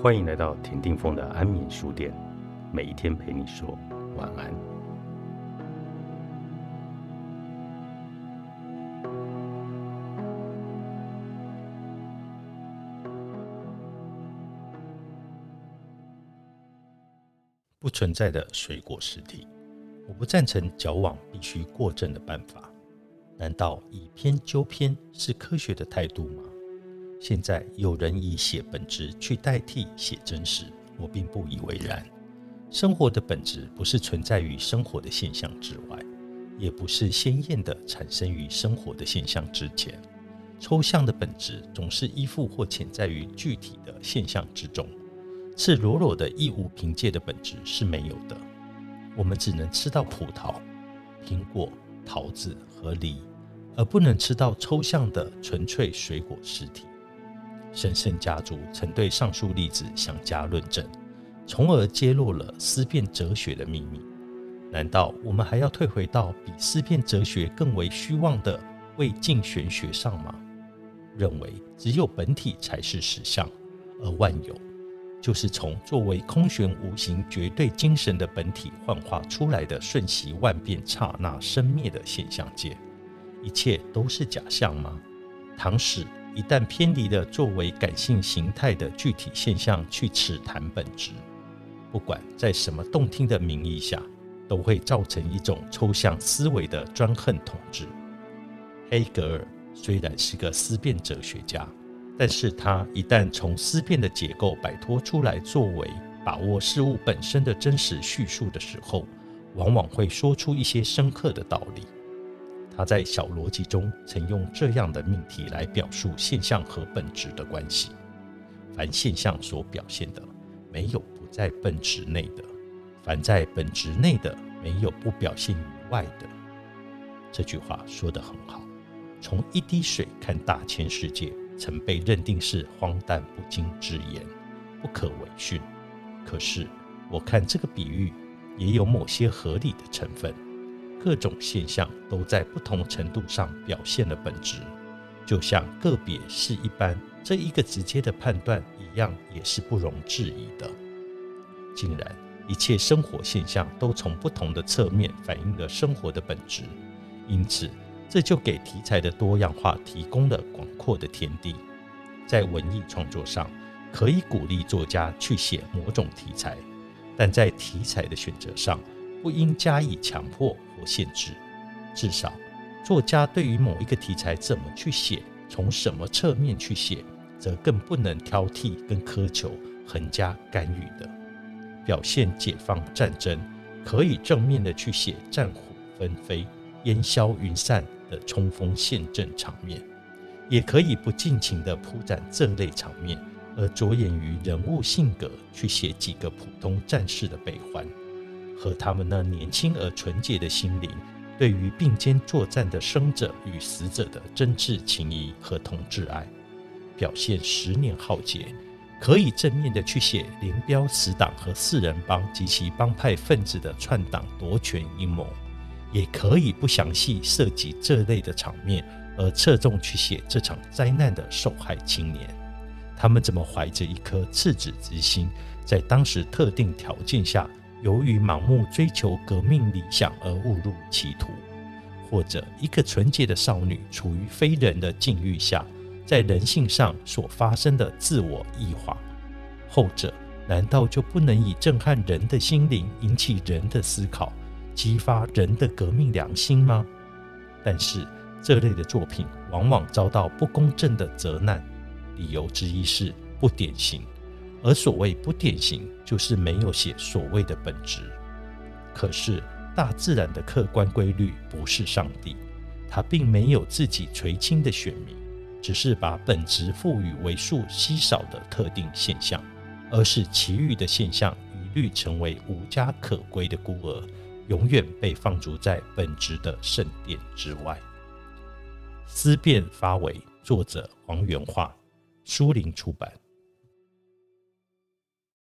欢迎来到田定峰的安眠书店，每一天陪你说晚安。不存在的水果实体，我不赞成矫枉必须过正的办法。难道以偏纠偏是科学的态度吗？现在有人以写本质去代替写真实，我并不以为然。生活的本质不是存在于生活的现象之外，也不是鲜艳的产生于生活的现象之前。抽象的本质总是依附或潜在于具体的现象之中。赤裸裸的义无凭借的本质是没有的。我们只能吃到葡萄、苹果、桃子和梨，而不能吃到抽象的纯粹水果实体。神圣家族曾对上述例子详加论证，从而揭露了思辨哲学的秘密。难道我们还要退回到比思辨哲学更为虚妄的未尽玄学上吗？认为只有本体才是实相，而万有就是从作为空玄无形绝对精神的本体幻化出来的瞬息万变、刹那生灭的现象界？一切都是假象吗？唐史。一旦偏离了作为感性形态的具体现象去尺谈本质，不管在什么动听的名义下，都会造成一种抽象思维的专横统治。黑格尔虽然是个思辨哲学家，但是他一旦从思辨的结构摆脱出来，作为把握事物本身的真实叙述的时候，往往会说出一些深刻的道理。他在小逻辑中曾用这样的命题来表述现象和本质的关系：凡现象所表现的，没有不在本质内的；凡在本质内的，没有不表现于外的。这句话说得很好。从一滴水看大千世界，曾被认定是荒诞不经之言，不可为训。可是，我看这个比喻也有某些合理的成分。各种现象都在不同程度上表现了本质，就像个别是一般，这一个直接的判断一样，也是不容置疑的。竟然，一切生活现象都从不同的侧面反映了生活的本质，因此，这就给题材的多样化提供了广阔的天地。在文艺创作上，可以鼓励作家去写某种题材，但在题材的选择上，不应加以强迫或限制，至少作家对于某一个题材怎么去写，从什么侧面去写，则更不能挑剔跟苛求，横加干预的。表现解放战争，可以正面的去写战火纷飞、烟消云散的冲锋陷阵场面，也可以不尽情的铺展这类场面，而着眼于人物性格去写几个普通战士的悲欢。和他们那年轻而纯洁的心灵，对于并肩作战的生者与死者的真挚情谊和同挚爱，表现十年浩劫，可以正面的去写林彪死党和四人帮及其帮派分子的篡党夺权阴谋，也可以不详细涉及这类的场面，而侧重去写这场灾难的受害青年，他们怎么怀着一颗赤子之心，在当时特定条件下。由于盲目追求革命理想而误入歧途，或者一个纯洁的少女处于非人的境遇下，在人性上所发生的自我异化，后者难道就不能以震撼人的心灵、引起人的思考、激发人的革命良心吗？但是这类的作品往往遭到不公正的责难，理由之一是不典型。而所谓不典型，就是没有写所谓的本质。可是大自然的客观规律不是上帝，他并没有自己垂青的选民，只是把本质赋予为数稀少的特定现象，而是其余的现象一律成为无家可归的孤儿，永远被放逐在本质的圣殿之外。思辨发为作者黄元化，书林出版。